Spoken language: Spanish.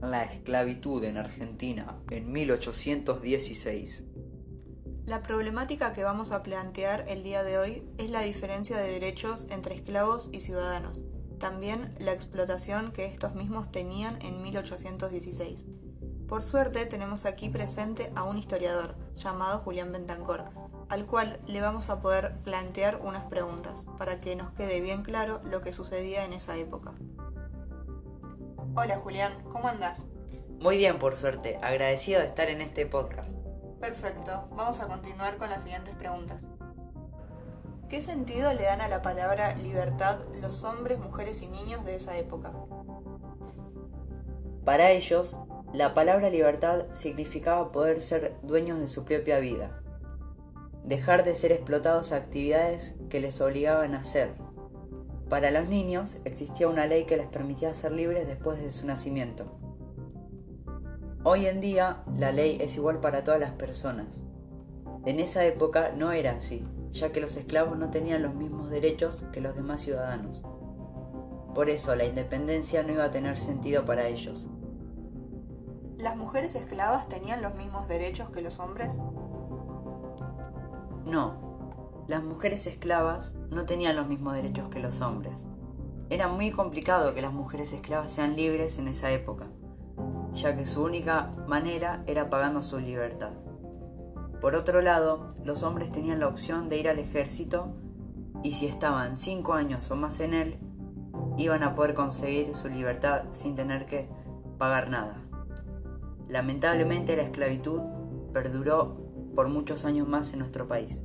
la esclavitud en Argentina en 1816. La problemática que vamos a plantear el día de hoy es la diferencia de derechos entre esclavos y ciudadanos, también la explotación que estos mismos tenían en 1816. Por suerte tenemos aquí presente a un historiador llamado Julián Bentancor, al cual le vamos a poder plantear unas preguntas para que nos quede bien claro lo que sucedía en esa época. Hola Julián, ¿cómo andás? Muy bien, por suerte, agradecido de estar en este podcast. Perfecto, vamos a continuar con las siguientes preguntas. ¿Qué sentido le dan a la palabra libertad los hombres, mujeres y niños de esa época? Para ellos, la palabra libertad significaba poder ser dueños de su propia vida, dejar de ser explotados a actividades que les obligaban a hacer. Para los niños existía una ley que les permitía ser libres después de su nacimiento. Hoy en día la ley es igual para todas las personas. En esa época no era así, ya que los esclavos no tenían los mismos derechos que los demás ciudadanos. Por eso la independencia no iba a tener sentido para ellos, ¿Las mujeres esclavas tenían los mismos derechos que los hombres? No, las mujeres esclavas no tenían los mismos derechos que los hombres. Era muy complicado que las mujeres esclavas sean libres en esa época, ya que su única manera era pagando su libertad. Por otro lado, los hombres tenían la opción de ir al ejército y si estaban cinco años o más en él, iban a poder conseguir su libertad sin tener que pagar nada. Lamentablemente la esclavitud perduró por muchos años más en nuestro país.